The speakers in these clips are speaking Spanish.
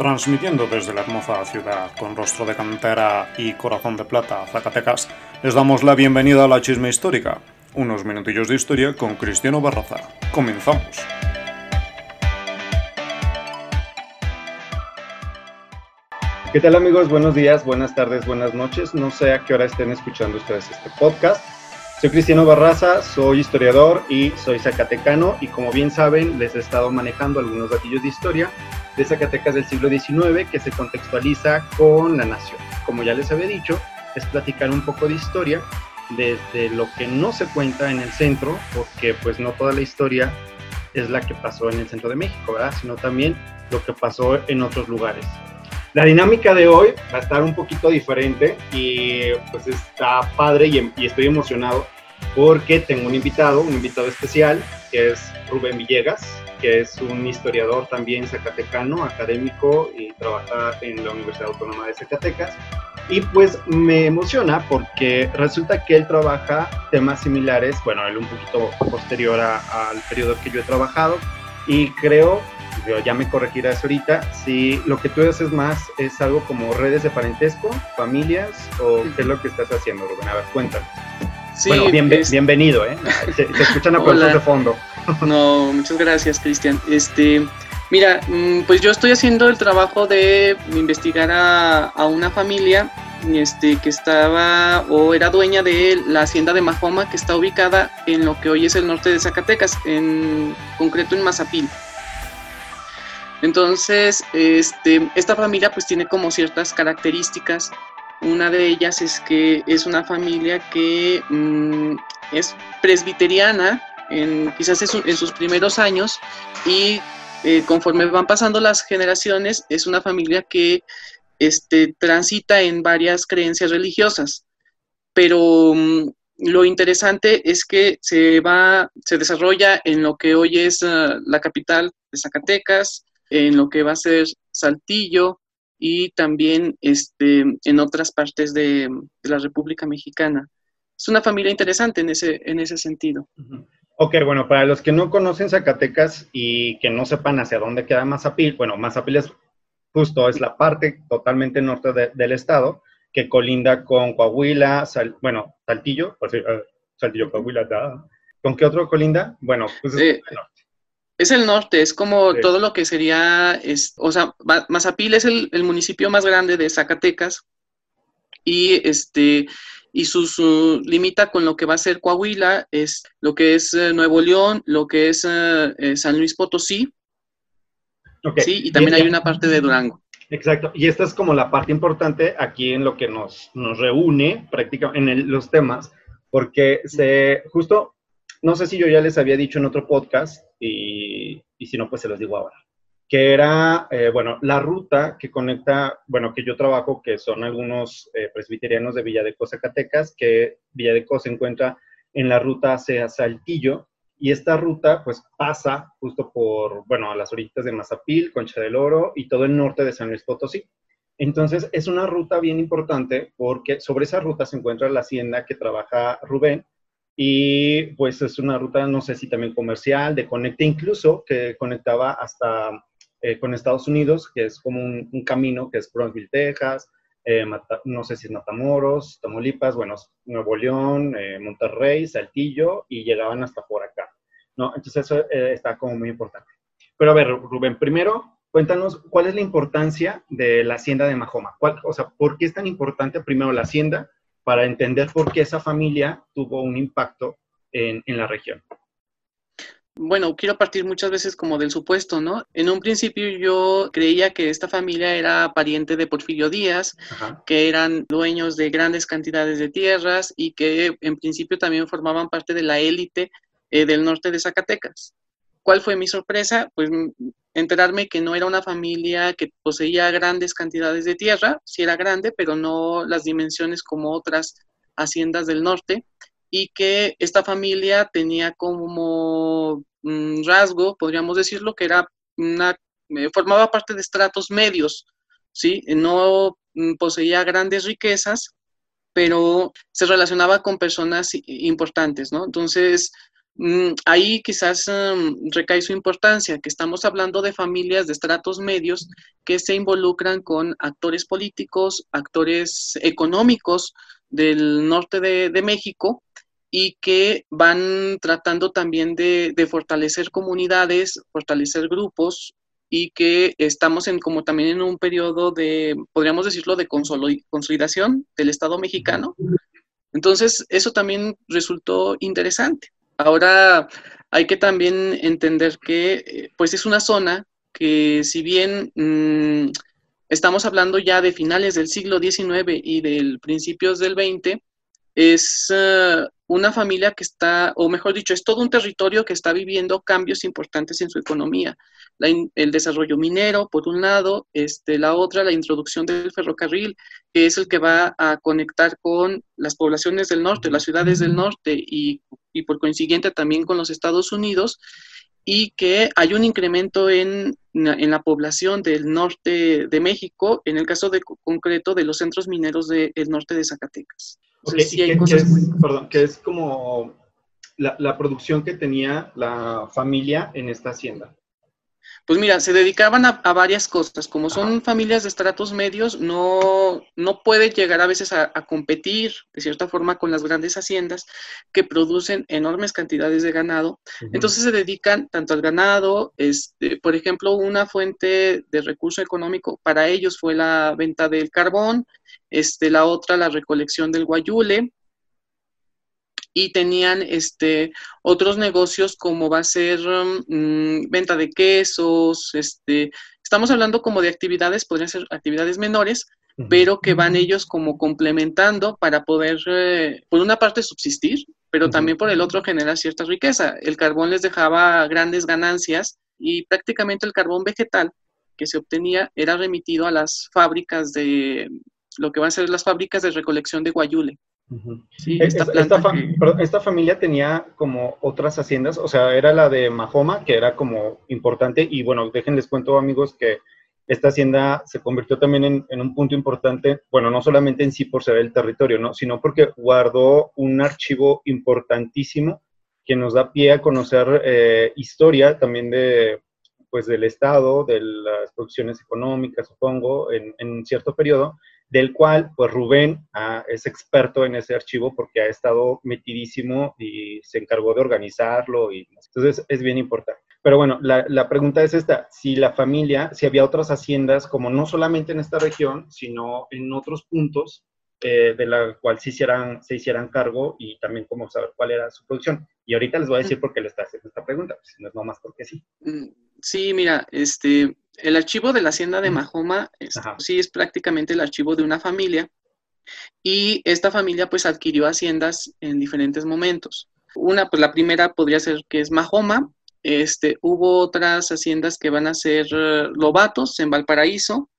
Transmitiendo desde la hermosa ciudad con rostro de cantera y corazón de plata, Zacatecas, les damos la bienvenida a la chisme histórica. Unos minutillos de historia con Cristiano Barraza. Comenzamos. ¿Qué tal amigos? Buenos días, buenas tardes, buenas noches. No sé a qué hora estén escuchando ustedes este podcast. Soy Cristiano Barraza, soy historiador y soy zacatecano y como bien saben les he estado manejando algunos datillos de historia de Zacatecas del siglo XIX que se contextualiza con la nación. Como ya les había dicho, es platicar un poco de historia desde lo que no se cuenta en el centro, porque pues no toda la historia es la que pasó en el centro de México, ¿verdad? Sino también lo que pasó en otros lugares. La dinámica de hoy va a estar un poquito diferente y pues está padre y, y estoy emocionado porque tengo un invitado, un invitado especial, que es Rubén Villegas, que es un historiador también zacatecano, académico y trabaja en la Universidad Autónoma de Zacatecas. Y pues me emociona porque resulta que él trabaja temas similares, bueno, él un poquito posterior al periodo que yo he trabajado y creo, yo ya me corregirás ahorita, si lo que tú haces más es algo como redes de parentesco, familias o qué es lo que estás haciendo, Rubén. A ver, cuéntame. Sí, bueno, bienvenido, ¿eh? Se, escuchan aplausos de fondo. No, muchas gracias, Cristian. Este, mira, mm, pues yo estoy haciendo el trabajo de investigar a, a una familia este, que estaba o era dueña de la hacienda de Mahoma, que está ubicada en lo que hoy es el norte de Zacatecas, en concreto en Mazapil. Entonces, este, esta familia pues tiene como ciertas características. Una de ellas es que es una familia que mm, es presbiteriana, en, quizás en sus primeros años, y eh, conforme van pasando las generaciones, es una familia que este, transita en varias creencias religiosas, pero mm, lo interesante es que se va, se desarrolla en lo que hoy es ah, la capital de Zacatecas, en lo que va a ser Saltillo y también este, en otras partes de, la República Mexicana. Es una familia interesante en ese, en ese sentido. Ok, bueno, para los que no conocen Zacatecas y que no sepan hacia dónde queda Mazapil, bueno, Mazapil es justo es la parte totalmente norte del estado, que colinda con Coahuila, bueno, Saltillo, por uh, Saltillo, Coahuila, ¿con qué otro colinda? Bueno, pues es el norte. Es el norte, es como todo lo que sería, es, o sea, Mazapil es el, el, municipio más grande de Zacatecas y este y sus limita con lo que va a ser Coahuila, es lo que es eh, Nuevo León, lo que es eh, eh, San Luis Potosí, Sí, y también hay una parte de Durango. Exacto, y esta es como la parte importante aquí en lo que nos, nos reúne prácticamente en los temas, porque se, justo, no sé si yo ya les había dicho en otro podcast, y, si no, pues se los digo ahora, que era, eh, bueno, la ruta que conecta, bueno, que yo trabajo, que son algunos eh, presbiterianos de Villadeco, Zacatecas, que Villadeco se encuentra en la ruta hacia Saltillo, y esta ruta pues pasa justo por, bueno, a las orillas de Mazapil, Concha del Oro y todo el norte de San Luis Potosí. Entonces es una ruta bien importante porque sobre esa ruta se encuentra la hacienda que trabaja Rubén y pues es una ruta, no sé si también comercial, de conecte incluso, que conectaba hasta eh, con Estados Unidos, que es como un, camino que es Brownsville, Texas, eh, no sé si es Matamoros, Tamaulipas, bueno, Nuevo León, eh, Monterrey, Saltillo, y llegaban hasta por acá. ¿no? Entonces eso está como muy importante. Pero a ver, Rubén, primero cuéntanos cuál es la importancia de la hacienda de Mahoma. o sea, ¿por qué es tan importante primero la hacienda para entender por qué esa familia tuvo un impacto en, en la región? Bueno, quiero partir muchas veces como del supuesto, ¿no? En un principio yo creía que esta familia era pariente de Porfirio Díaz, que eran dueños de grandes cantidades de tierras y que en principio también formaban parte de la élite eh, del norte de Zacatecas. ¿Cuál fue mi sorpresa? Pues mm, enterarme que no era una familia que poseía grandes cantidades de tierra, sí era grande, pero no las dimensiones como otras haciendas del norte, y que esta familia tenía como mm, rasgo, podríamos decirlo, que era una, eh, formaba parte de estratos medios, ¿sí? No mm, poseía grandes riquezas, pero se relacionaba con personas importantes, ¿no? Entonces, ahí quizás mm, recae su importancia, que estamos hablando de familias de estratos medios que se involucran con actores políticos, actores económicos del norte de, México y que van tratando también de, fortalecer comunidades, fortalecer grupos y que estamos en como también en un periodo de, podríamos decirlo, de consolidación del Estado mexicano. Entonces, eso también resultó interesante. Ahora hay que también entender que eh, pues es una zona que si bien mm, estamos hablando ya de finales del siglo XIX y del principios del XX, es eh, una familia que está, o mejor dicho, es todo un territorio que está viviendo cambios importantes en su economía. el desarrollo minero, por un lado, este, la otra, la introducción del ferrocarril, que es el que va a conectar con las poblaciones del norte, las ciudades del norte y, y por consiguiente también con los Estados Unidos y que hay un incremento en, en, la población del norte de México, en el caso de, concreto de los centros mineros del norte de Zacatecas. Okay, sí hay cosas es, perdón, que es como la, la, producción que tenía la familia en esta hacienda. Pues mira, se dedicaban a, varias cosas. Como son familias de estratos medios, no, no pueden llegar a veces a, competir de cierta forma con las grandes haciendas que producen enormes cantidades de ganado. Entonces se dedican tanto al ganado, este, por ejemplo, una fuente de recurso económico para ellos fue la venta del carbón, este, la otra la recolección del guayule, y tenían este, otros negocios como va a ser mm, venta de quesos, este, estamos hablando como de actividades, podrían ser actividades menores, pero que van ellos como complementando para poder, eh, por una parte, subsistir, pero también por el otro generar cierta riqueza. El carbón les dejaba grandes ganancias y prácticamente el carbón vegetal que se obtenía era remitido a las fábricas de, lo que van a ser las fábricas de recolección de guayule. E, esta, familia tenía como otras haciendas, o sea, era la de Mahoma, que era como importante, y bueno, déjenles cuento amigos que esta hacienda se convirtió también en, un punto importante, bueno, no solamente en sí por ser el territorio, ¿no? sino porque guardó un archivo importantísimo que nos da pie a conocer eh, historia también de, pues, del Estado, de las producciones económicas, supongo, en, en cierto periodo, del cual pues Rubén ah, es experto en ese archivo porque ha estado metidísimo y se encargó de organizarlo y entonces es bien importante. Pero bueno, la, la, pregunta es esta, si la familia, si había otras haciendas como no solamente en esta región, sino en otros puntos eh, de la cual se hicieran, se hicieran cargo y también cómo saber cuál era su producción. Y ahorita les voy a decir por qué le está haciendo esta pregunta, pues, no es nomás porque sí. Mm, sí, mira, este, el archivo de la hacienda de Mahoma sí es prácticamente el archivo de una familia y esta familia pues adquirió haciendas en diferentes momentos. Una, pues la primera podría ser que es Mahoma, este, hubo otras haciendas que van a ser eh, Lobatos en Valparaíso,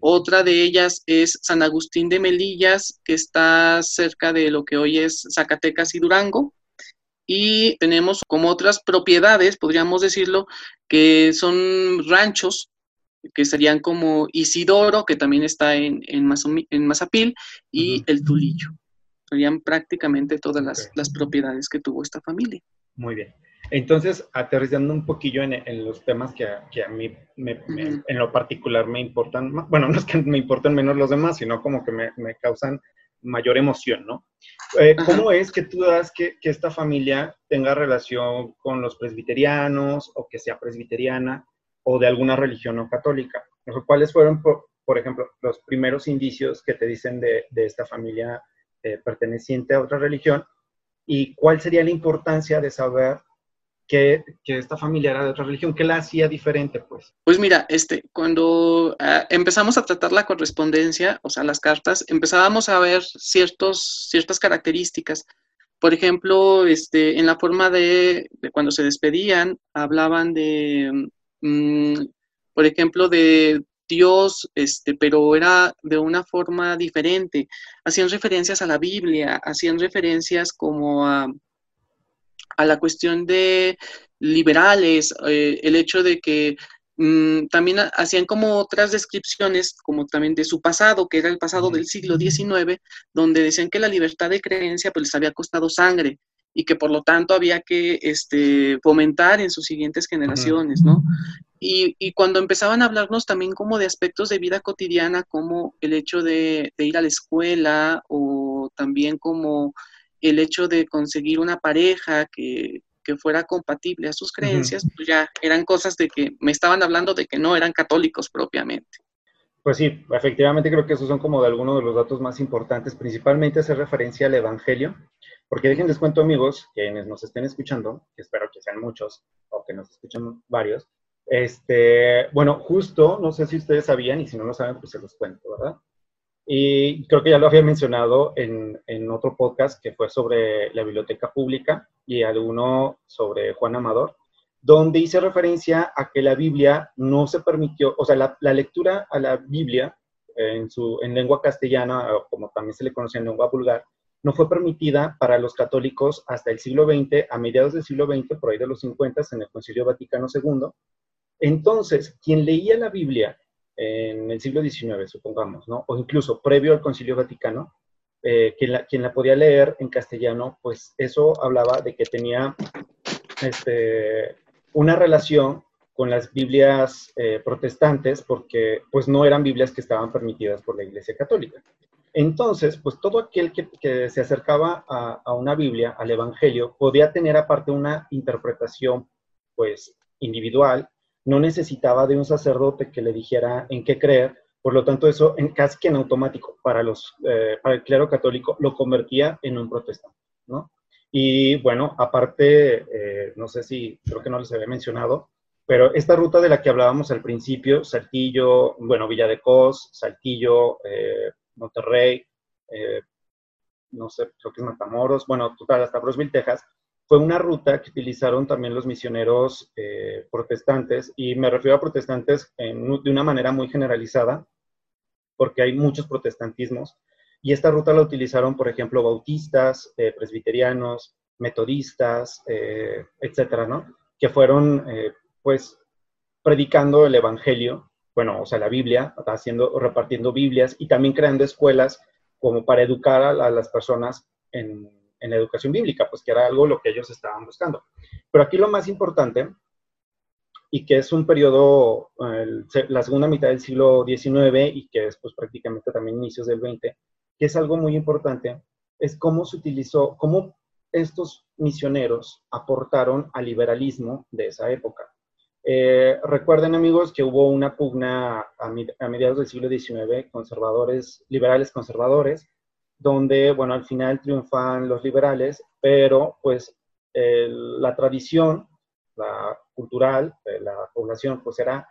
otra de ellas es San Agustín de Melillas, que está cerca de lo que hoy es Zacatecas y Durango. Y tenemos como otras propiedades, podríamos decirlo, que son ranchos, que serían como Isidoro, que también está en, en, Mazapil, y el Tulillo. Serían prácticamente todas las, las propiedades que tuvo esta familia. Muy bien. Entonces, aterrizando un poquillo en, los temas que a, que a mí en lo particular me importan, bueno, no es que me importen menos los demás, sino como que me, causan mayor emoción, ¿no? Eh, ¿Cómo es que tú das que, esta familia tenga relación con los presbiterianos o que sea presbiteriana o de alguna religión no católica? ¿Cuáles fueron, por, ejemplo, los primeros indicios que te dicen de, esta familia eh, perteneciente a otra religión? ¿Y cuál sería la importancia de saber que, esta familia era de otra religión, ¿qué la hacía diferente, pues? Pues mira, este, cuando ah, empezamos a tratar la correspondencia, o sea, las cartas, empezábamos a ver ciertos, ciertas características. Por ejemplo, este, en la forma de, cuando se despedían, hablaban de, mm, por ejemplo, de Dios, este, pero era de una forma diferente. Hacían referencias a la Biblia, hacían referencias como a a la cuestión de liberales, eh, el hecho de que mm, también hacían como otras descripciones, como también de su pasado, que era el pasado del siglo XIX, donde decían que la libertad de creencia pues les había costado sangre y que por lo tanto había que este, fomentar en sus siguientes generaciones, ¿no? Y, y, cuando empezaban a hablarnos también como de aspectos de vida cotidiana, como el hecho de, de ir a la escuela o también como el hecho de conseguir una pareja que, que fuera compatible a sus creencias, pues ya eran cosas de que me estaban hablando de que no eran católicos propiamente. Pues sí, efectivamente creo que esos son como de algunos de los datos más importantes, principalmente hacer referencia al Evangelio, porque dejen les cuento amigos, quienes nos estén escuchando, que espero que sean muchos o que nos escuchen varios, este, bueno, justo, no sé si ustedes sabían y si no lo saben, pues se los cuento, ¿verdad? Y creo que ya lo había mencionado en, en, otro podcast que fue sobre la biblioteca pública y alguno sobre Juan Amador, donde hice referencia a que la Biblia no se permitió, o sea, la, la lectura a la Biblia en, su, en lengua castellana, o como también se le conocía en lengua vulgar, no fue permitida para los católicos hasta el siglo XX, a mediados del siglo XX, por ahí de los 50, en el Concilio Vaticano II. Entonces, quien leía la Biblia en el siglo XIX, supongamos, ¿no? O incluso previo al Concilio Vaticano, eh, quien, la, quien, la, podía leer en castellano, pues eso hablaba de que tenía este, una relación con las Biblias eh, protestantes, porque pues no eran Biblias que estaban permitidas por la Iglesia Católica. Entonces, pues todo aquel que, que se acercaba a, a, una Biblia, al Evangelio, podía tener aparte una interpretación pues individual no necesitaba de un sacerdote que le dijera en qué creer, por lo tanto eso en, casi que en automático para, los, eh, para el clero católico lo convertía en un protestante, ¿no? Y bueno, aparte, eh, no sé si, creo que no les había mencionado, pero esta ruta de la que hablábamos al principio, Saltillo, bueno, Villa de Cos, Saltillo, eh, Monterrey, no sé, creo que es Matamoros, bueno, total, hasta Brosville, Texas, fue una ruta que utilizaron también los misioneros eh, protestantes, y me refiero a protestantes de una manera muy generalizada, porque hay muchos protestantismos, y esta ruta la utilizaron, por ejemplo, bautistas, eh, presbiterianos, metodistas, eh, etcétera. Que fueron, pues, predicando el Evangelio, bueno, o sea, la Biblia, haciendo, repartiendo Biblias y también creando escuelas como para educar a las personas en en la educación bíblica, pues que era algo lo que ellos estaban buscando. Pero aquí lo más importante, y que es un periodo, la segunda mitad del siglo XIX y que es pues prácticamente también inicios del XX, que es algo muy importante, es cómo se utilizó, cómo estos misioneros aportaron al liberalismo de esa época. Eh, recuerden amigos que hubo una pugna a mediados del siglo XIX, conservadores, liberales conservadores, donde, bueno, al final triunfan los liberales, pero pues la tradición, la cultural la población, pues era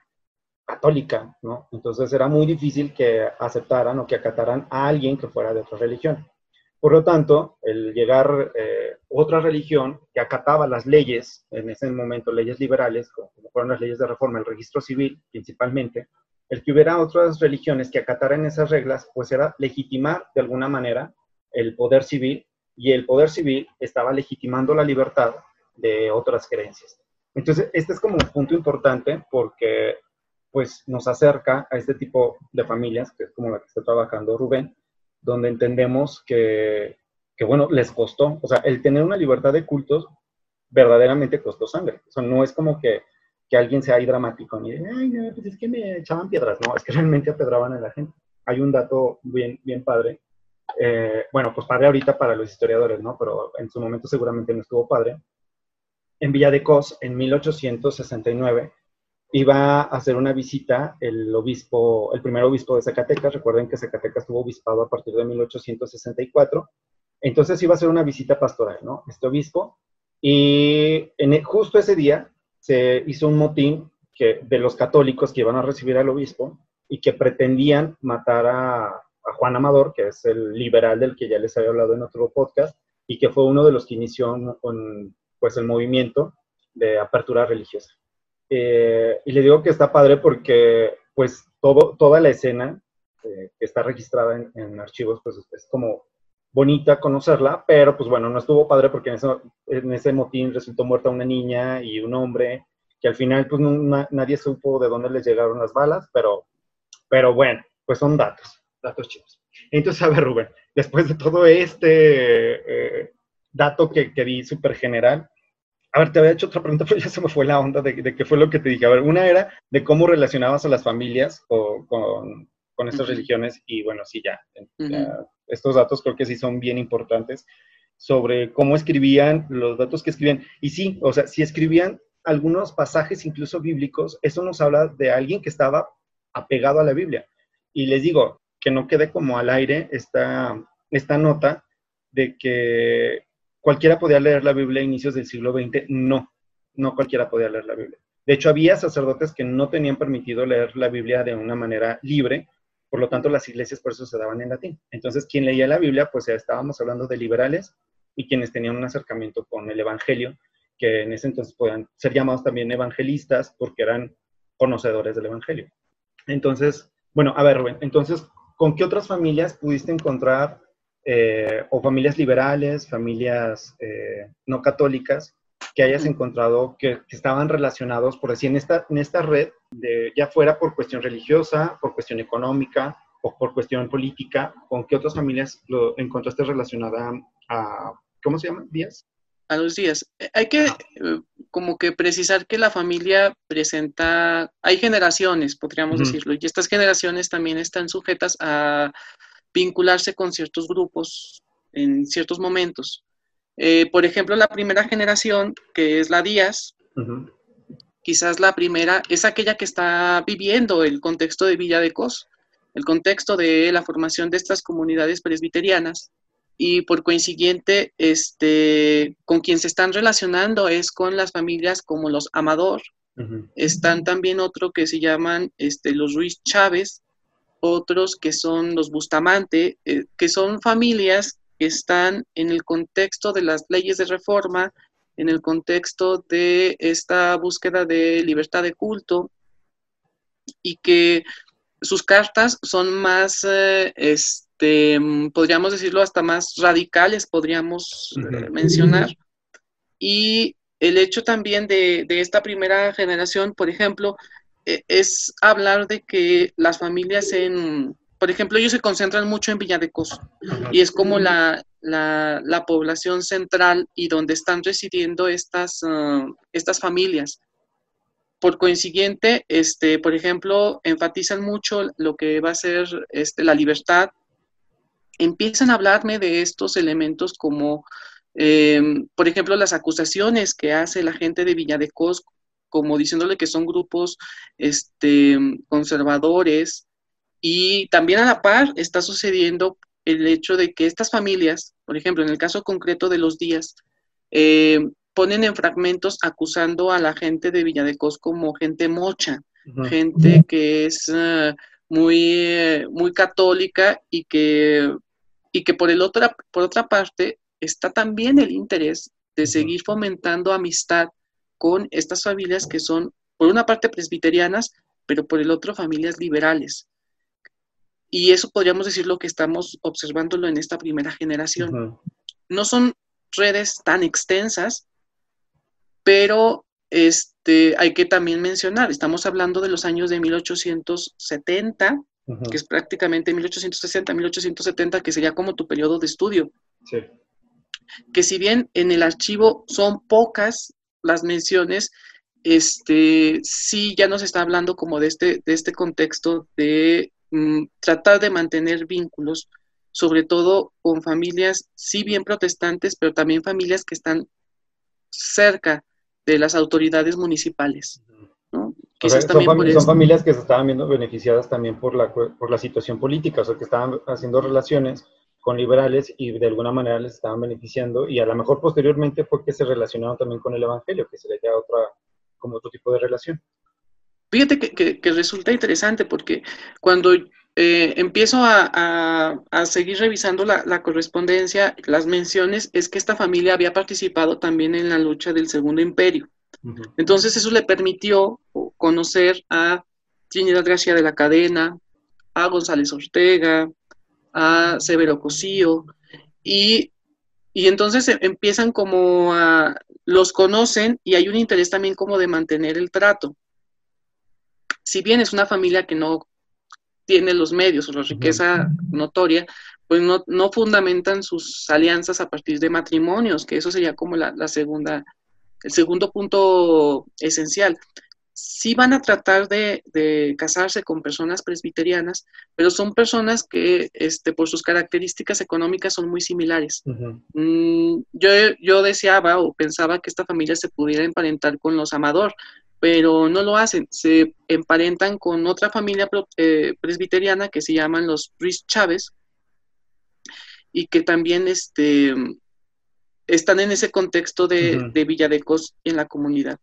católica, ¿no? Entonces era muy difícil que aceptaran o que acataran a alguien que fuera de otra religión. Por lo tanto, el llegar eh, otra religión que acataba las leyes, en ese momento leyes liberales, como fueron las leyes de reforma, el registro civil principalmente, el que hubiera otras religiones que acataran esas reglas, pues era legitimar de alguna manera el poder civil y el poder civil estaba legitimando la libertad de otras creencias. Entonces, este es como un punto importante porque pues nos acerca a este tipo de familias, que es como la que está trabajando Rubén, donde entendemos que, que, bueno, les costó, o sea, el tener una libertad de cultos verdaderamente costó sangre. O sea, no es como que que alguien sea ahí dramático ni ay, no, pues es que me echaban piedras. No, es que realmente apedraban a la gente. Hay un dato bien, bien padre. Eh, bueno, pues padre ahorita para los historiadores, ¿no? Pero en su momento seguramente no estuvo padre. En Villa de Cos, en 1869, iba a hacer una visita el obispo, el primer obispo de Zacatecas. Recuerden que Zacatecas estuvo obispado a partir de 1864. Entonces iba a hacer una visita pastoral, ¿no? Este obispo. Y en, justo ese día se hizo un motín que, de los católicos que iban a recibir al obispo y que pretendían matar a, Juan Amador, que es el liberal del que ya les había hablado en otro podcast, y que fue uno de los que inició con, pues, el movimiento de apertura religiosa. Eh, y le digo que está padre porque pues toda la escena eh, que está registrada en, en, archivos, pues es como bonita conocerla, pero pues bueno, no estuvo padre porque en, eso, en ese motín resultó muerta una niña y un hombre, que al final pues no, nadie supo de dónde les llegaron las balas, pero, pero bueno, pues son datos, datos chicos. Entonces, a ver, Rubén, después de todo este, eh, dato que, que di súper general. A ver, te había hecho otra pregunta, pero ya se me fue la onda de, qué fue lo que te dije. A ver, una era de cómo relacionabas a las familias o, con, con, estas religiones y bueno, sí, ya, estos datos creo que sí son bien importantes sobre cómo escribían, los datos que escribían. Y sí, o sea, si escribían algunos pasajes incluso bíblicos, eso nos habla de alguien que estaba apegado a la Biblia. Y les digo, que no quede como al aire esta, esta nota de que cualquiera podía leer la Biblia a inicios del siglo XX. No, no cualquiera podía leer la Biblia. De hecho, había sacerdotes que no tenían permitido leer la Biblia de una manera libre, por lo tanto las iglesias por eso se daban en latín. Entonces, quien leía la Biblia, pues ya estábamos hablando de liberales y quienes tenían un acercamiento con el Evangelio, que en ese entonces podían ser llamados también evangelistas porque eran conocedores del Evangelio. Entonces, bueno, a ver, Rubén, entonces, ¿con qué otras familias pudiste encontrar, eh, o familias liberales, familias eh, no católicas, que hayas encontrado que, estaban relacionados, por decir, en esta, en esta red, de, ya fuera por cuestión religiosa, por cuestión económica o por cuestión política, ¿con qué otras familias lo encontraste relacionada a, ¿cómo se llama? ¿Díaz? A los días. Eh, hay que eh, como que precisar que la familia presenta, hay generaciones, podríamos decirlo, y estas generaciones también están sujetas a vincularse con ciertos grupos en ciertos momentos. Eh, por ejemplo, la primera generación, que es la Díaz, quizás la primera, es aquella que está viviendo el contexto de Villa de Cos, el contexto de la formación de estas comunidades presbiterianas. Y por consiguiente, este, con quien se están relacionando es con las familias como los Amador. Están también otro que se llaman este, los Ruiz Chávez, otros que son los Bustamante, eh, que son familias están en el contexto de las leyes de reforma, en el contexto de esta búsqueda de libertad de culto y que sus cartas son más, eh, este, podríamos decirlo, hasta más radicales, podríamos eh, mencionar. Y el hecho también de, de, esta primera generación, por ejemplo, e, es hablar de que las familias en, por ejemplo, ellos se concentran mucho en Villa de Coso y es como la, población central y donde están residiendo estas, ah, estas familias. Por consiguiente, este, por ejemplo, enfatizan mucho lo que va a ser este, la libertad. Empiezan a hablarme de estos elementos como, em, por ejemplo, las acusaciones que hace la gente de Villa de Cos, como diciéndole que son grupos este, conservadores, y también a la par está sucediendo el hecho de que estas familias, por ejemplo, en el caso concreto de los días, eh, ponen en fragmentos acusando a la gente de Villadecos como gente mocha, gente que es eh, muy, muy católica y que, y que por, el otra, por otra parte está también el interés de seguir fomentando amistad con estas familias que son, por una parte, presbiterianas, pero por el otro, familias liberales. Y eso podríamos decir lo que estamos observándolo en esta primera generación. No son redes tan extensas, pero este, hay que también mencionar, estamos hablando de los años de 1870, que es prácticamente 1860, 1870, que sería como tu periodo de estudio. Sí. Que si bien en el archivo son pocas las menciones, este, sí ya nos está hablando como de este, de este contexto de Mm, tratar de mantener vínculos, sobre todo con familias, sí bien protestantes, pero también familias que están cerca de las autoridades municipales. ¿no? son, familias que se estaban viendo beneficiadas también por la, por la situación política, o sea, que estaban haciendo relaciones con liberales y de alguna manera les estaban beneficiando y a lo mejor posteriormente fue que se relacionaron también con el Evangelio, que sería ya otra, como otro tipo de relación. Fíjate que, resulta interesante porque cuando eh, empiezo a, seguir revisando la, correspondencia, las menciones, es que esta familia había participado también en la lucha del Segundo Imperio. Entonces eso le permitió conocer a Trinidad García de la Cadena, a González Ortega, a Severo Cosío, y, y entonces e, empiezan como a, los conocen y hay un interés también como de mantener el trato si bien es una familia que no tiene los medios o la riqueza notoria, pues no, no, fundamentan sus alianzas a partir de matrimonios, que eso sería como la, la segunda, el segundo punto esencial. Sí van a tratar de, casarse con personas presbiterianas, pero son personas que este, por sus características económicas son muy similares. Mm, yo, yo deseaba o pensaba que esta familia se pudiera emparentar con los Amador, pero no lo hacen. Se emparentan con otra familia eh, presbiteriana que se llaman los Ruiz Chávez y que también este, están en ese contexto de, de Villadecos en la comunidad.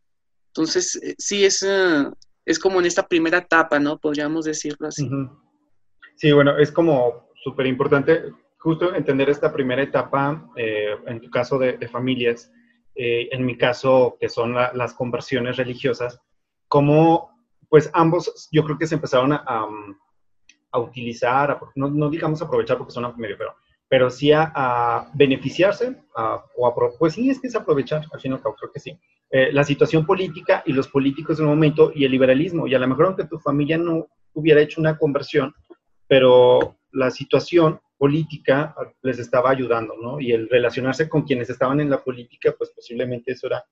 Entonces, eh, sí, es, eh, es como en esta primera etapa, ¿no? Podríamos decirlo así. Sí, bueno, es como súper importante justo entender esta primera etapa, eh, en tu caso de, familias, en mi caso, que son las conversiones religiosas, como pues ambos yo creo que se empezaron a, a, utilizar, no, no, digamos aprovechar porque son medio, pero, pero sí a, beneficiarse, o a, pues sí, es que es aprovechar, al fin y al cabo, creo que sí, eh, la situación política y los políticos del momento y el liberalismo. Y a lo mejor aunque tu familia no hubiera hecho una conversión, pero la situación política les estaba ayudando, ¿no? Y el relacionarse con quienes estaban en la política, pues posiblemente eso era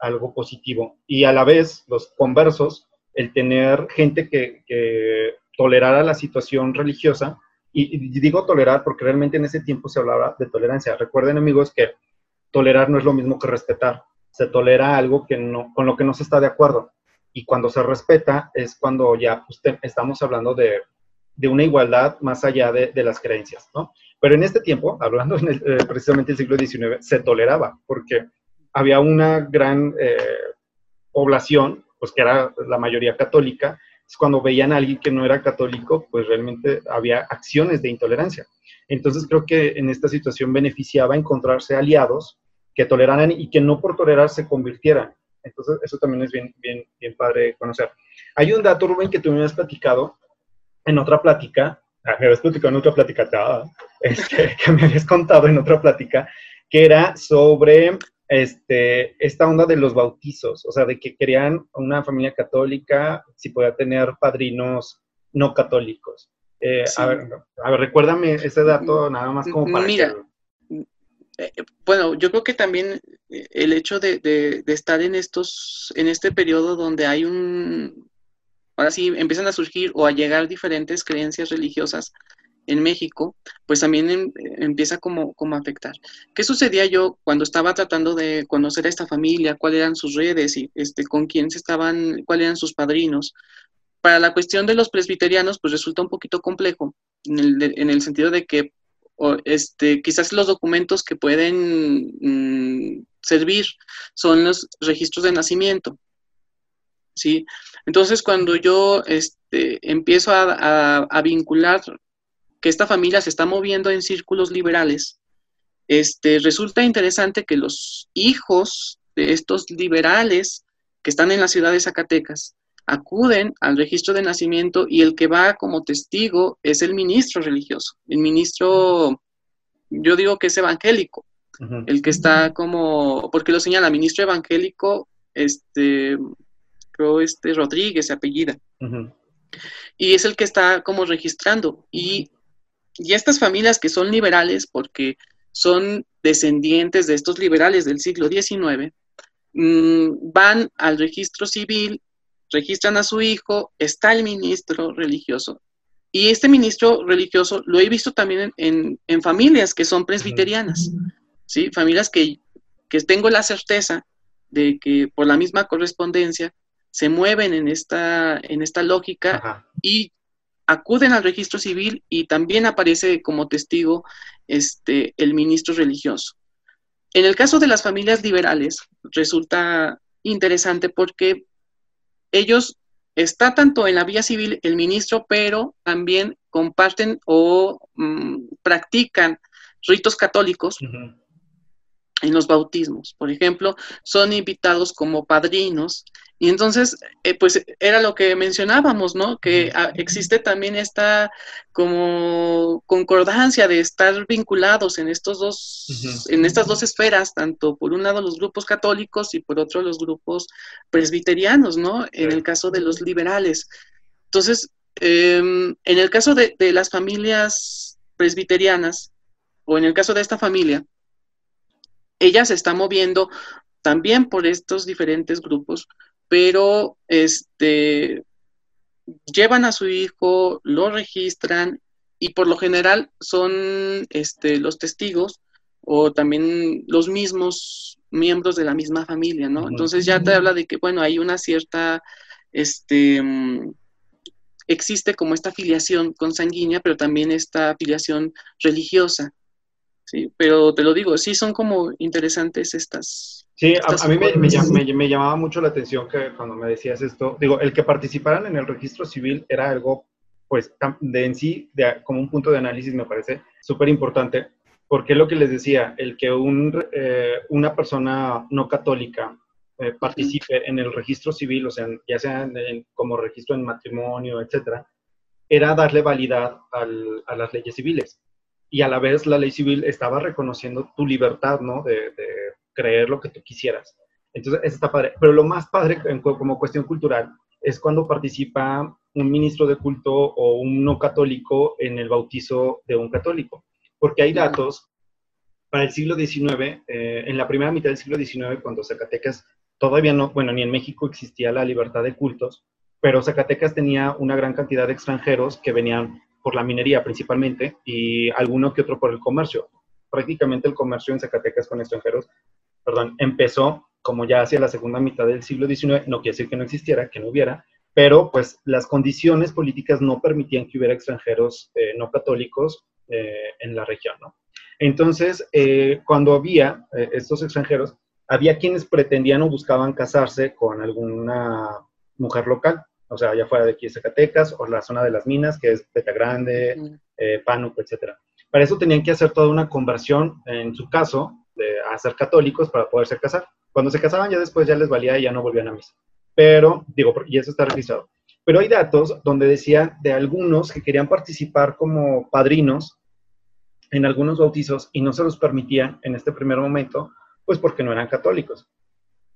algo positivo. Y a la vez, los conversos, el tener gente que, que tolerara la situación religiosa, y, digo tolerar porque realmente en ese tiempo se hablaba de tolerancia. Recuerden amigos que tolerar no es lo mismo que respetar se tolera algo que no, con lo que no se está de acuerdo. Y cuando se respeta es cuando ya estamos hablando de, de, una igualdad más allá de, de, las creencias, ¿no? Pero en este tiempo, hablando en el, eh, precisamente del siglo XIX, se toleraba porque había una gran eh, población, pues que era la mayoría católica, cuando veían a alguien que no era católico, pues realmente había acciones de intolerancia. Entonces creo que en esta situación beneficiaba encontrarse aliados que toleraran y que no por tolerar se convirtieran. Entonces, eso también es bien, bien, bien padre conocer. Hay un dato, Rubén, que tú me habías platicado en otra plática, ah, me habías platicado en otra plática, este, que me habías contado en otra plática, que era sobre este, esta onda de los bautizos, o sea, de que querían una familia católica, si podía tener padrinos no católicos. Eh, a, ver, a, ver, recuérdame ese dato nada más como para Mira, eh, bueno, yo creo que también eh, el hecho de, estar en estos, en este periodo donde hay un, ahora sí, empiezan a surgir o a llegar diferentes creencias religiosas en México, pues también em, empieza como, como a afectar. ¿Qué sucedía yo cuando estaba tratando de conocer a esta familia, cuáles eran sus redes y este, con quién se estaban, cuáles eran sus padrinos? Para la cuestión de los presbiterianos, pues resulta un poquito complejo, en el, en el sentido de que este, quizás los documentos que pueden mm, servir son los registros de nacimiento. ¿Sí? Entonces, cuando yo este, empiezo a, vincular que esta familia se está moviendo en círculos liberales, este, resulta interesante que los hijos de estos liberales que están en la ciudad de Zacatecas acuden al registro de nacimiento y el que va como testigo es el ministro religioso, el ministro, yo digo que es evangélico, el que está como, porque lo señala, ministro evangélico, este, creo este Rodríguez se apellida, y es el que está como registrando. Y, y estas familias que son liberales, porque son descendientes de estos liberales del siglo XIX, mm, van al registro civil registran a su hijo, está el ministro religioso. Y este ministro religioso lo he visto también en, familias que son presbiterianas, ¿sí? Familias que, tengo la certeza de que por la misma correspondencia se mueven en esta, en esta lógica y acuden al registro civil y también aparece como testigo este, el ministro religioso. En el caso de las familias liberales, resulta interesante porque ellos está tanto en la vía civil el ministro, pero también comparten o mm, practican ritos católicos en los bautismos. Por ejemplo, son invitados como padrinos y entonces, eh, pues era lo que mencionábamos, ¿no? Que existe también esta como concordancia de estar vinculados en estos dos, en estas dos esferas, tanto por un lado los grupos católicos y por otro los grupos presbiterianos, ¿no? En el caso de los liberales. Entonces, em, en el caso de, las familias presbiterianas, o en el caso de esta familia, ella se está moviendo también por estos diferentes grupos, pero este, llevan a su hijo, lo registran y por lo general son este, los testigos o también los mismos miembros de la misma familia, ¿no? Entonces ya te habla de que, bueno, hay una cierta, este, mm, existe como esta filiación consanguínea, pero también esta filiación religiosa, ¿sí? Pero te lo digo, sí son como interesantes estas. Sí, a, mí me, me, llamaba mucho la atención que cuando me decías esto, digo, el que participaran en el registro civil era algo, pues, de en sí, de, como un punto de análisis me parece súper importante, porque lo que les decía, el que un, eh, una persona no católica eh, participe en el registro civil, o sea, ya sea como registro en matrimonio, etcétera, era darle validad al, a las leyes civiles. Y a la vez la ley civil estaba reconociendo tu libertad, ¿no? De, creer lo que tú quisieras. Entonces, eso está padre. Pero lo más padre como cuestión cultural es cuando participa un ministro de culto o un no católico en el bautizo de un católico porque hay datos para el siglo XIX, eh, en la primera mitad del siglo XIX, cuando Zacatecas todavía no, bueno, ni en México existía la libertad de cultos, pero Zacatecas tenía una gran cantidad de extranjeros que venían por la minería principalmente y alguno que otro por el comercio. Prácticamente el comercio en Zacatecas con extranjeros, perdón, empezó como ya hacia la segunda mitad del siglo XIX, no quiere decir que no existiera, que no hubiera, pero pues las condiciones políticas no permitían que hubiera extranjeros eh, no católicos eh, en la región, ¿no? Entonces, eh, cuando había estos extranjeros, había quienes pretendían o buscaban casarse con alguna mujer local, o sea, ya fuera de aquí de Zacatecas o la zona de las minas, que es Peta Grande, mm. Pánuco, etc. Para eso tenían que hacer toda una conversión, en su caso, de, a ser católicos para poderse casar. Cuando se casaban ya después ya les valía y ya no volvían a misa. Pero, digo, y eso está registrado. Pero hay datos donde decía de algunos que querían participar como padrinos en algunos bautizos y no se los permitían en este primer momento, pues porque no eran católicos.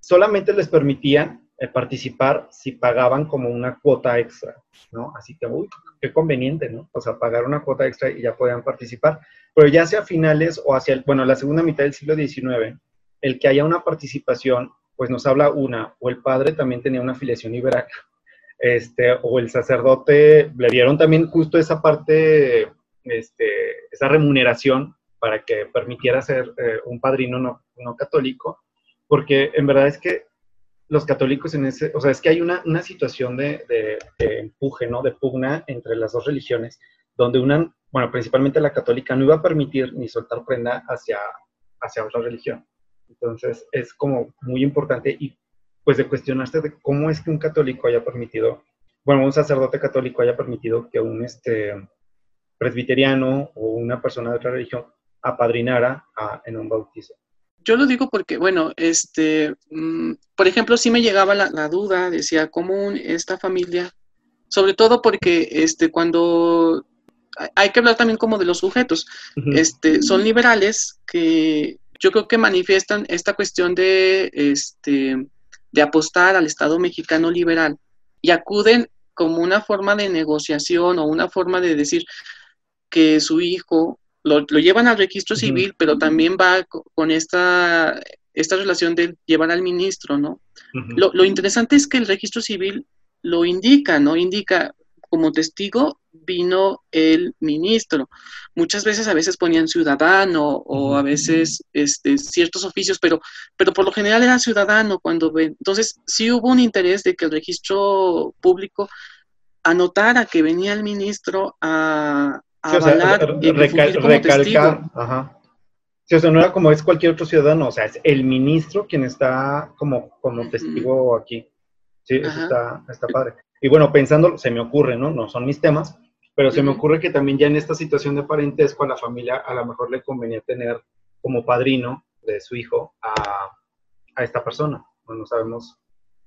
Solamente les permitían eh, participar si pagaban como una cuota extra, ¿no? Así que, uy, qué conveniente, ¿no? O sea, pagar una cuota extra y ya podían participar. Pero ya sea a finales o hacia, bueno, la segunda mitad del siglo XIX, el que haya una participación, pues nos habla una, o el padre también tenía una afiliación liberal, este, o el sacerdote, le dieron también justo esa parte este, esa remuneración para que permitiera ser eh, un padrino no, no, católico, porque en verdad es que los católicos en ese, o sea, es que hay una, una situación de, de, empuje, ¿no? De pugna entre las dos religiones, donde una, bueno, principalmente la católica no iba a permitir ni soltar prenda hacia, hacia otra religión. Entonces, es como muy importante y pues de cuestionarse de cómo es que un católico haya permitido, bueno, un sacerdote católico haya permitido que un, este, presbiteriano o una persona de otra religión apadrinara en un bautizo. Yo lo digo porque, bueno, este, mm, por ejemplo, sí me llegaba la, duda, decía, ¿cómo esta familia? Sobre todo porque este, cuando hay que hablar también como de los sujetos, este, son liberales que yo creo que manifiestan esta cuestión de, este, de apostar al Estado mexicano liberal y acuden como una forma de negociación o una forma de decir, que su hijo lo, llevan al registro civil, pero también va con esta, esta relación de llevar al ministro, ¿no? lo, interesante es que el registro civil lo indica, ¿no? Indica como testigo vino el ministro. Muchas veces, a veces ponían ciudadano o a veces este, ciertos oficios, pero, pero por lo general era ciudadano cuando ven. Entonces, sí hubo un interés de que el registro público anotara que venía el ministro a, sí, recalcar, ajá. Sí, o sea, no era como es cualquier otro ciudadano, o sea, es el ministro quien está como, como testigo aquí. Sí, eso está, está padre. Y bueno, pensando, se me ocurre, ¿no? No son mis temas, pero se me ocurre que también ya en esta situación de parentesco a la familia a lo mejor le convenía tener como padrino de su hijo a, a esta persona. No sabemos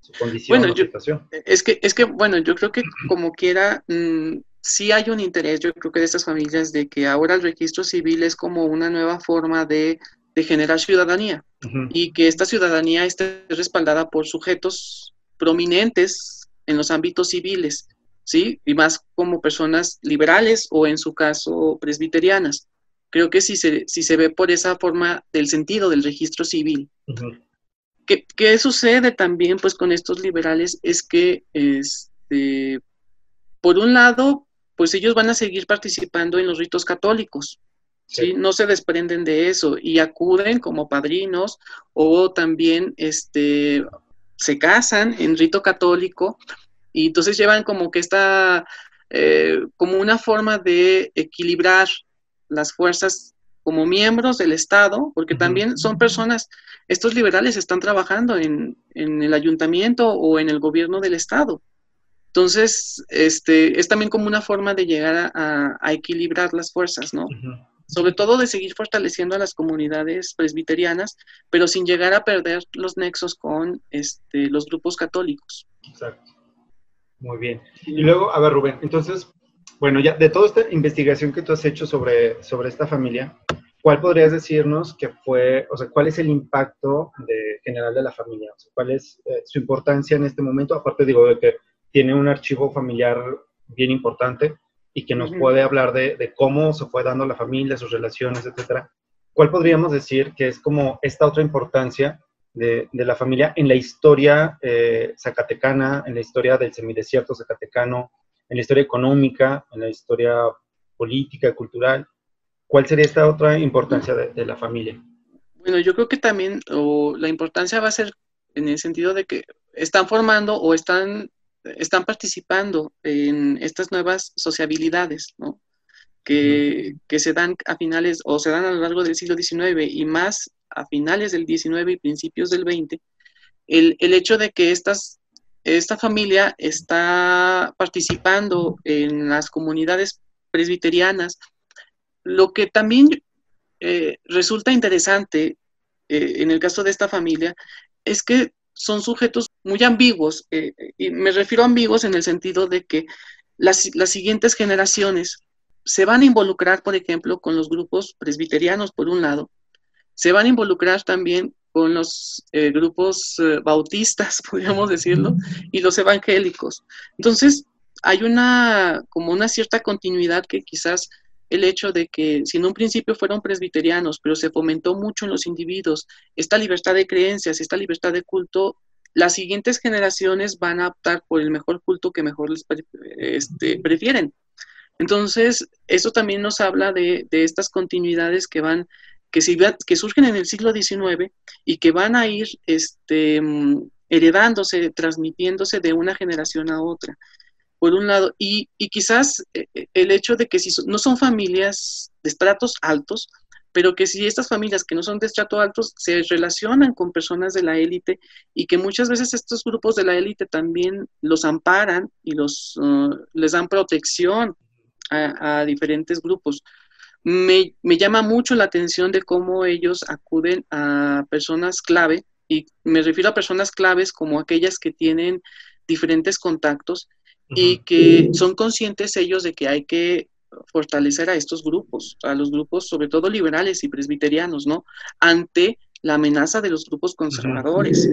su condición bueno, o situación. Es que, es que, bueno, yo creo que como quiera, mm, sí hay un interés, yo creo que de estas familias, de que ahora el registro civil es como una nueva forma de, generar ciudadanía y que esta ciudadanía esté respaldada por sujetos prominentes en los ámbitos civiles. ¿sí? Y más como personas liberales o en su caso presbiterianas. Creo que si se, si se ve por esa forma del sentido del registro civil. ¿Qué, sucede también pues con estos liberales? Es que, este, por un lado, pues ellos van a seguir participando en los ritos católicos, ¿sí? No se desprenden de eso y acuden como padrinos o también este, se casan en rito católico y entonces llevan como que esta, eh, como una forma de equilibrar las fuerzas como miembros del Estado, porque también son personas, estos liberales están trabajando en, el ayuntamiento o en el gobierno del Estado. Entonces, este, es también como una forma de llegar a, equilibrar las fuerzas, ¿no? Sobre todo de seguir fortaleciendo a las comunidades presbiterianas, pero sin llegar a perder los nexos con este, los grupos católicos. Exacto. Muy bien. Y luego, a ver, Rubén, entonces, bueno, ya de toda esta investigación que tú has hecho sobre, sobre esta familia, ¿cuál podrías decirnos que fue, o sea, cuál es el impacto de, general de la familia? O sea, ¿Cuál es eh, su importancia en este momento? Aparte, digo, de que tiene un archivo familiar bien importante y que nos puede hablar de, de, cómo se fue dando la familia, sus relaciones, etcétera. ¿Cuál podríamos decir que es como esta otra importancia de, la familia en la historia eh, zacatecana, en la historia del semidesierto zacatecano, en la historia económica, en la historia política, cultural. ¿Cuál sería esta otra importancia de, la familia? Bueno, yo creo que también la importancia va a ser en el sentido de que están formando o están, están participando en estas nuevas sociabilidades, ¿no? Que, que, se dan a finales o se dan a lo largo del siglo XIX y más a finales del 19 y principios del 20, el, hecho de que estas, esta familia está participando en las comunidades presbiterianas, lo que también eh, resulta interesante eh, en el caso de esta familia es que son sujetos muy ambiguos, eh, y me refiero a ambiguos en el sentido de que las, las, siguientes generaciones se van a involucrar, por ejemplo, con los grupos presbiterianos, por un lado, se van a involucrar también con los eh, grupos eh, bautistas, podríamos decirlo, y los evangélicos. Entonces, hay una, como una cierta continuidad que quizás el hecho de que si en un principio fueron presbiterianos, pero se fomentó mucho en los individuos esta libertad de creencias, esta libertad de culto, las siguientes generaciones van a optar por el mejor culto que mejor les este, prefieren. Entonces, eso también nos habla de, de estas continuidades que van que, que surgen en el siglo XIX y que van a ir este, heredándose, transmitiéndose de una generación a otra, por un lado. Y, quizás eh, eh, el hecho de que si no son familias de estratos altos, pero que si estas familias que no son de estrato altos se relacionan con personas de la élite y que muchas veces estos grupos de la élite también los amparan y los, uh, les dan protección a diferentes grupos. Me, llama mucho la atención de cómo ellos acuden a personas clave, y me refiero a personas claves como aquellas que tienen diferentes contactos y que son conscientes ellos de que hay que fortalecer a estos grupos, a los grupos sobre todo liberales y presbiterianos, ¿no? Ante la amenaza de los grupos conservadores.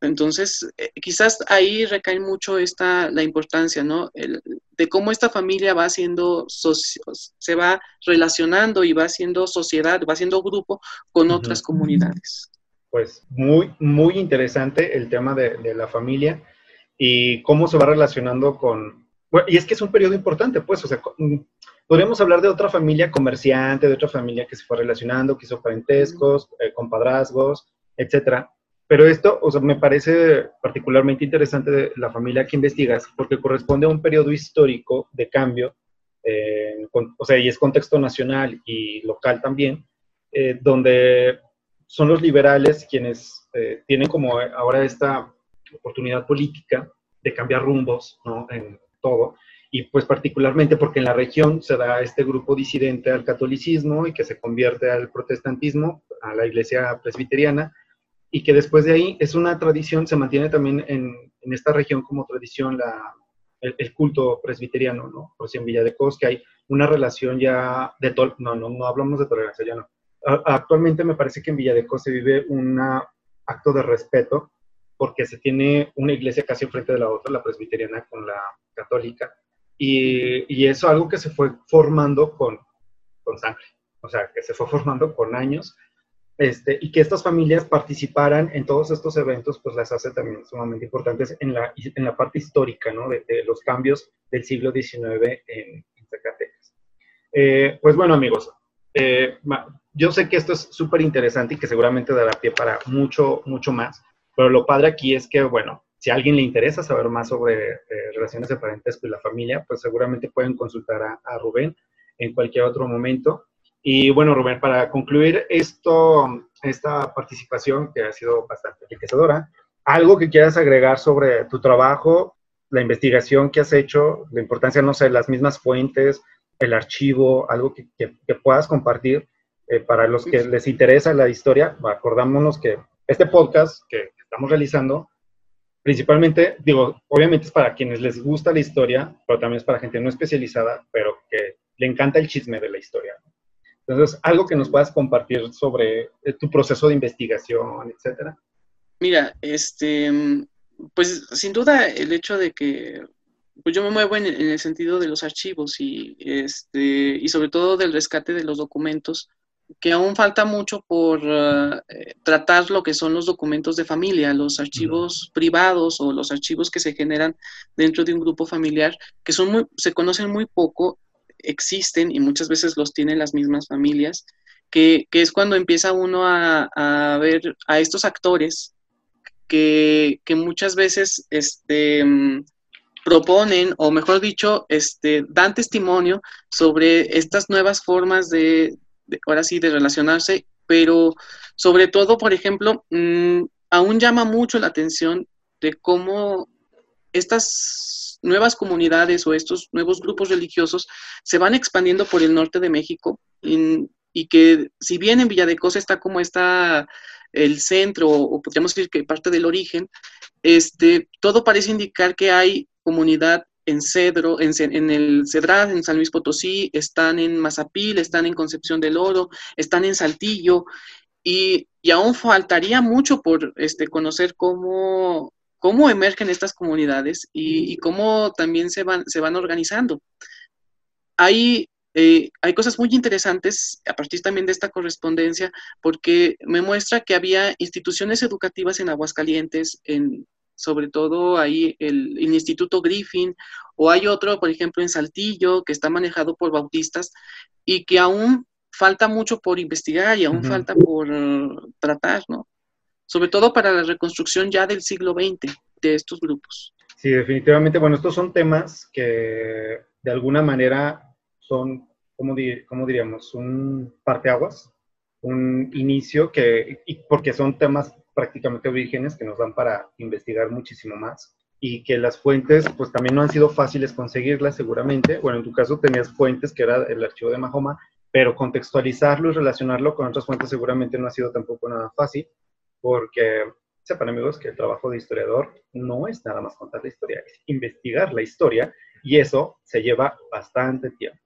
Entonces, eh, quizás ahí recae mucho esta, la importancia, ¿no? de cómo esta familia va haciendo, se va relacionando y va haciendo sociedad, va haciendo grupo con otras comunidades. Pues muy, muy interesante el tema de, la familia y cómo se va relacionando con... Bueno, y es que es un periodo importante, pues, o sea, mm, podríamos hablar de otra familia comerciante, de otra familia que se fue relacionando, que hizo parentescos, eh, compadrazgos, etcétera pero esto, o sea, me parece particularmente interesante de la familia que investigas, porque corresponde a un periodo histórico de cambio, eh, o sea, y es contexto nacional y local también, eh, donde son los liberales quienes eh, tienen como ahora esta oportunidad política de cambiar rumbos, ¿no? En todo. Y pues particularmente porque en la región se da este grupo disidente al catolicismo y que se convierte al protestantismo, a la iglesia presbiteriana, y que después de ahí es una tradición, se mantiene también en, en esta región como tradición la, el, culto presbiteriano, ¿no? Por si en Villa de Cos, que hay una relación ya de tol no, no, no hablamos de tolerancia, ya no. actualmente me parece que en Villa de Cos se vive un acto de respeto porque se tiene una iglesia casi enfrente de la otra, la presbiteriana con la católica, y, y eso algo que se fue formando con, con sangre, o sea, que se fue formando con años, este, y que estas familias participaran en todos estos eventos, pues las hace también sumamente importantes en la, en la parte histórica, ¿no? De, los cambios del siglo XIX en, Zacatecas. Eh, pues bueno, amigos, eh, yo sé que esto es súper interesante y que seguramente dará pie para mucho, mucho más, pero lo padre aquí es que, bueno, si a alguien le interesa saber más sobre eh, relaciones de parentesco y la familia, pues seguramente pueden consultar a, Rubén en cualquier otro momento. Y bueno, Rubén, para concluir esto, esta participación que ha sido bastante enriquecedora, algo que quieras agregar sobre tu trabajo, la investigación que has hecho, la importancia, no sé, las mismas fuentes, el archivo, algo que, que, puedas compartir eh, para los que les interesa la historia. Acordámonos que este podcast que estamos realizando, principalmente, digo, obviamente es para quienes les gusta la historia, pero también es para gente no especializada, pero que le encanta el chisme de la historia. Entonces, algo que nos puedas compartir sobre eh, tu proceso de investigación, etcétera. Mira, este, pues sin duda el hecho de que pues yo me muevo en, en, el sentido de los archivos y, este, y sobre todo del rescate de los documentos, que aún falta mucho por eh, tratar lo que son los documentos de familia, los archivos privados o los archivos que se generan dentro de un grupo familiar, que son muy, se conocen muy poco, existen y muchas veces los tienen las mismas familias, que, que es cuando empieza uno a, a, ver a estos actores que, que muchas veces este, proponen, o mejor dicho, este, dan testimonio sobre estas nuevas formas de, ahora sí, de relacionarse, pero sobre todo, por ejemplo, mm, aún llama mucho la atención de cómo estas nuevas comunidades o estos nuevos grupos religiosos se van expandiendo por el norte de México y que si bien en Villadecosa está como está el centro o podríamos decir que parte del origen, este, todo parece indicar que hay comunidad en Cedro, en, el Cedral, en San Luis Potosí, están en Mazapil, están en Concepción del Oro, están en Saltillo, y, aún faltaría mucho por este, conocer cómo, cómo emergen estas comunidades y, cómo también se van, se van organizando. Hay, eh, hay cosas muy interesantes a partir también de esta correspondencia, porque me muestra que había instituciones educativas en Aguascalientes, en, sobre todo ahí el, Instituto Griffin, o hay otro, por ejemplo, en Saltillo, que está manejado por bautistas y que aún falta mucho por investigar y aún falta por tratar, ¿no? Sobre todo para la reconstrucción ya del siglo XX de estos grupos. Sí, definitivamente. Bueno, estos son temas que de alguna manera son, ¿cómo, cómo diríamos? Un parteaguas, un inicio que, porque son temas prácticamente orígenes que nos dan para investigar muchísimo más y que las fuentes pues también no han sido fáciles conseguirlas seguramente. Bueno, en tu caso tenías fuentes que era el archivo de Mahoma, pero contextualizarlo y relacionarlo con otras fuentes seguramente no ha sido tampoco nada fácil porque sepan amigos que el trabajo de historiador no es nada más contar la historia, es investigar la historia y eso se lleva bastante tiempo.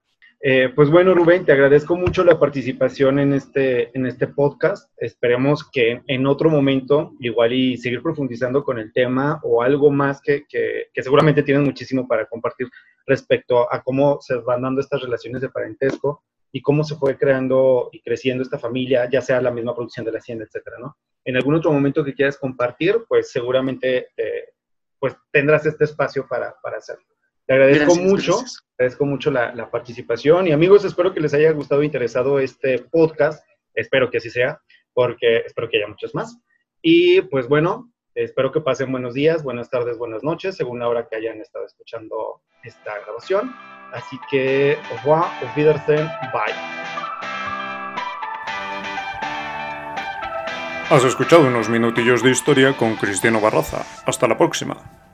Eh, pues bueno, Rubén, te agradezco mucho la participación en este, en este podcast. Esperemos que en otro momento, igual y seguir profundizando con el tema o algo más que, que, seguramente tienen muchísimo para compartir respecto a cómo se van dando estas relaciones de parentesco y cómo se fue creando y creciendo esta familia, ya sea la misma producción de la hacienda, etcétera, ¿no? En algún otro momento que quieras compartir, pues seguramente eh, pues tendrás este espacio para, para hacerlo. Te agradezco mucho, agradezco mucho la, participación y amigos, espero que les haya gustado e interesado este podcast. Espero que así sea, porque espero que haya muchos más. Y pues bueno, espero que pasen buenos días, buenas tardes, buenas noches, según la hora que hayan estado escuchando esta grabación. Así que, au revoir, auf Wiedersehen, bye. Has escuchado unos minutillos de historia con Cristiano Barraza. Hasta la próxima.